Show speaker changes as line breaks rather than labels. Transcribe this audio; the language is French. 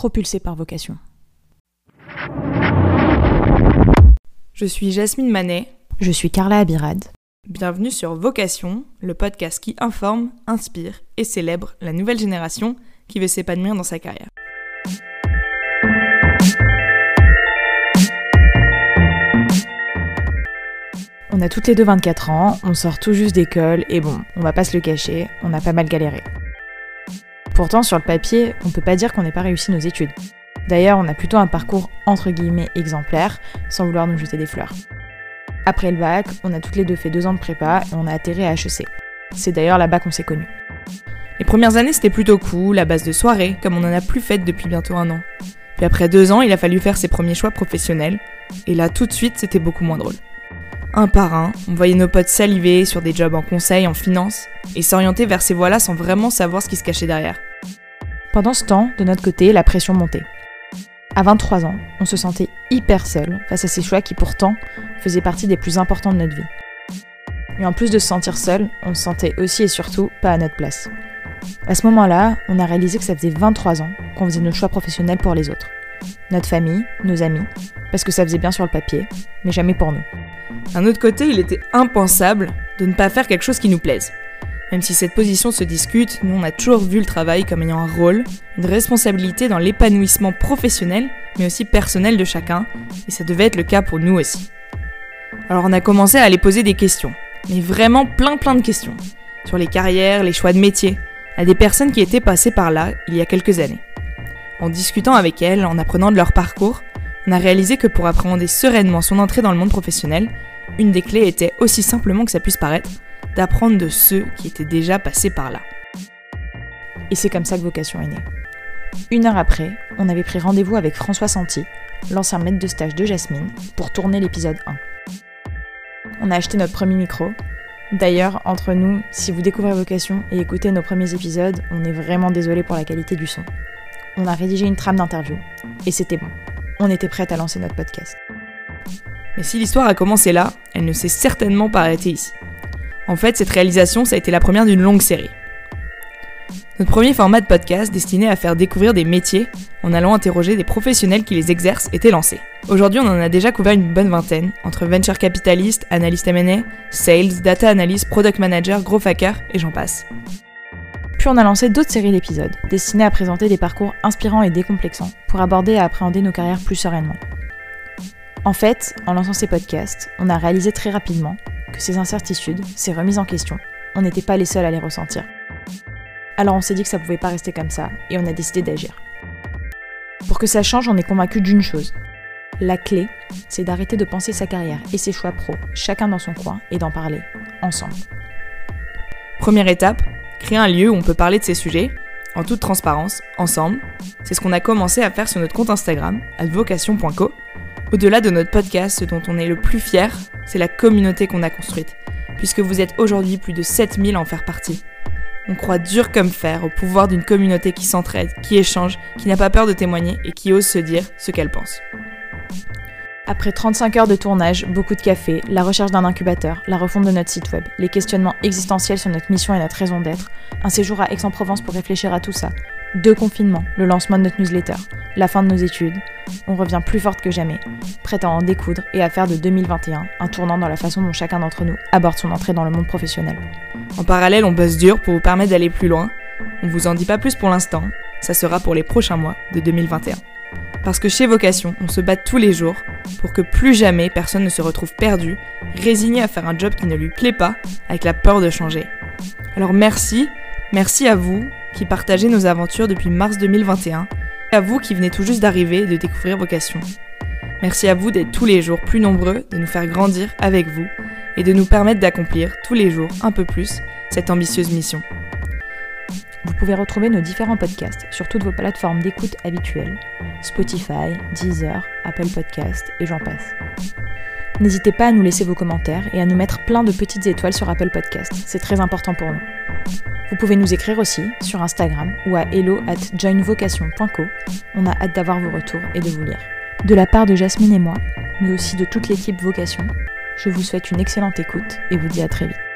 propulsé par vocation.
Je suis Jasmine Manet.
Je suis Carla Abirad.
Bienvenue sur Vocation, le podcast qui informe, inspire et célèbre la nouvelle génération qui veut s'épanouir dans sa carrière.
On a toutes les deux 24 ans, on sort tout juste d'école et bon, on va pas se le cacher, on a pas mal galéré. Pourtant, sur le papier, on peut pas dire qu'on n'ait pas réussi nos études. D'ailleurs, on a plutôt un parcours entre guillemets exemplaire, sans vouloir nous jeter des fleurs. Après le bac, on a toutes les deux fait deux ans de prépa et on a atterri à HEC. C'est d'ailleurs là-bas qu'on s'est connus.
Les premières années, c'était plutôt cool, à base de soirées, comme on en a plus fait depuis bientôt un an. Puis après deux ans, il a fallu faire ses premiers choix professionnels, et là, tout de suite, c'était beaucoup moins drôle. Un par un, on voyait nos potes saliver sur des jobs en conseil, en finance, et s'orienter vers ces voies-là sans vraiment savoir ce qui se cachait derrière.
Pendant ce temps, de notre côté, la pression montait. À 23 ans, on se sentait hyper seul face à ces choix qui pourtant faisaient partie des plus importants de notre vie. Et en plus de se sentir seul, on se sentait aussi et surtout pas à notre place. À ce moment-là, on a réalisé que ça faisait 23 ans qu'on faisait nos choix professionnels pour les autres. Notre famille, nos amis, parce que ça faisait bien sur le papier, mais jamais pour nous.
D'un autre côté, il était impensable de ne pas faire quelque chose qui nous plaise. Même si cette position se discute, nous on a toujours vu le travail comme ayant un rôle, une responsabilité dans l'épanouissement professionnel, mais aussi personnel de chacun, et ça devait être le cas pour nous aussi. Alors on a commencé à aller poser des questions, mais vraiment plein plein de questions, sur les carrières, les choix de métier, à des personnes qui étaient passées par là il y a quelques années. En discutant avec elles, en apprenant de leur parcours, on a réalisé que pour appréhender sereinement son entrée dans le monde professionnel, une des clés était aussi simplement que ça puisse paraître, d'apprendre de ceux qui étaient déjà passés par là.
Et c'est comme ça que Vocation est née. Une heure après, on avait pris rendez-vous avec François Santi, l'ancien maître de stage de Jasmine, pour tourner l'épisode 1. On a acheté notre premier micro. D'ailleurs, entre nous, si vous découvrez Vocation et écoutez nos premiers épisodes, on est vraiment désolé pour la qualité du son. On a rédigé une trame d'interview, et c'était bon. On était prête à lancer notre podcast.
Mais si l'histoire a commencé là, elle ne s'est certainement pas arrêtée ici. En fait, cette réalisation, ça a été la première d'une longue série. Notre premier format de podcast destiné à faire découvrir des métiers en allant interroger des professionnels qui les exercent était lancé. Aujourd'hui, on en a déjà couvert une bonne vingtaine, entre venture capitaliste, analyste M&A, sales, data analyst, product manager, gros hacker et j'en passe.
Puis on a lancé d'autres séries d'épisodes, destinés à présenter des parcours inspirants et décomplexants, pour aborder et appréhender nos carrières plus sereinement. En fait, en lançant ces podcasts, on a réalisé très rapidement que ces incertitudes, ces remises en question, on n'était pas les seuls à les ressentir. Alors on s'est dit que ça pouvait pas rester comme ça, et on a décidé d'agir. Pour que ça change, on est convaincu d'une chose. La clé, c'est d'arrêter de penser sa carrière et ses choix pro, chacun dans son coin, et d'en parler, ensemble.
Première étape, créer un lieu où on peut parler de ces sujets, en toute transparence, ensemble. C'est ce qu'on a commencé à faire sur notre compte Instagram, advocation.co. Au-delà de notre podcast, ce dont on est le plus fier, c'est la communauté qu'on a construite, puisque vous êtes aujourd'hui plus de 7000 à en faire partie. On croit dur comme fer au pouvoir d'une communauté qui s'entraide, qui échange, qui n'a pas peur de témoigner et qui ose se dire ce qu'elle pense.
Après 35 heures de tournage, beaucoup de café, la recherche d'un incubateur, la refonte de notre site web, les questionnements existentiels sur notre mission et notre raison d'être, un séjour à Aix-en-Provence pour réfléchir à tout ça, deux confinements, le lancement de notre newsletter, la fin de nos études, on revient plus forte que jamais, prête à en découdre et à faire de 2021 un tournant dans la façon dont chacun d'entre nous aborde son entrée dans le monde professionnel.
En parallèle, on bosse dur pour vous permettre d'aller plus loin. On vous en dit pas plus pour l'instant, ça sera pour les prochains mois de 2021. Parce que chez Vocation, on se bat tous les jours pour que plus jamais personne ne se retrouve perdu, résigné à faire un job qui ne lui plaît pas, avec la peur de changer. Alors merci, merci à vous qui partagez nos aventures depuis mars 2021, et à vous qui venez tout juste d'arriver et de découvrir Vocation. Merci à vous d'être tous les jours plus nombreux, de nous faire grandir avec vous et de nous permettre d'accomplir tous les jours un peu plus cette ambitieuse mission.
Vous pouvez retrouver nos différents podcasts sur toutes vos plateformes d'écoute habituelles Spotify, Deezer, Apple Podcasts et j'en passe. N'hésitez pas à nous laisser vos commentaires et à nous mettre plein de petites étoiles sur Apple Podcasts, c'est très important pour nous. Vous pouvez nous écrire aussi sur Instagram ou à hello at joinvocation.co. On a hâte d'avoir vos retours et de vous lire. De la part de Jasmine et moi, mais aussi de toute l'équipe Vocation, je vous souhaite une excellente écoute et vous dis à très vite.